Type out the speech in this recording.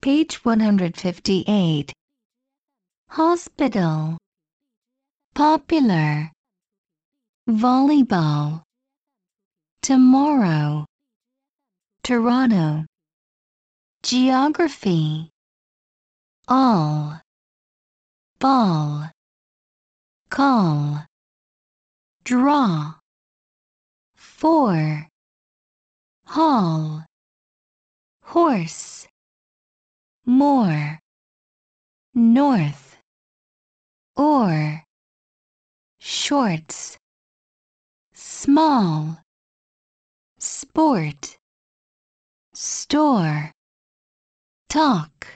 Page 158. Hospital. Popular. Volleyball. Tomorrow. Toronto. Geography. All. Ball. Call. Draw. Four. Hall. Horse. More. North. Or. Shorts. Small. Sport. Store. Talk.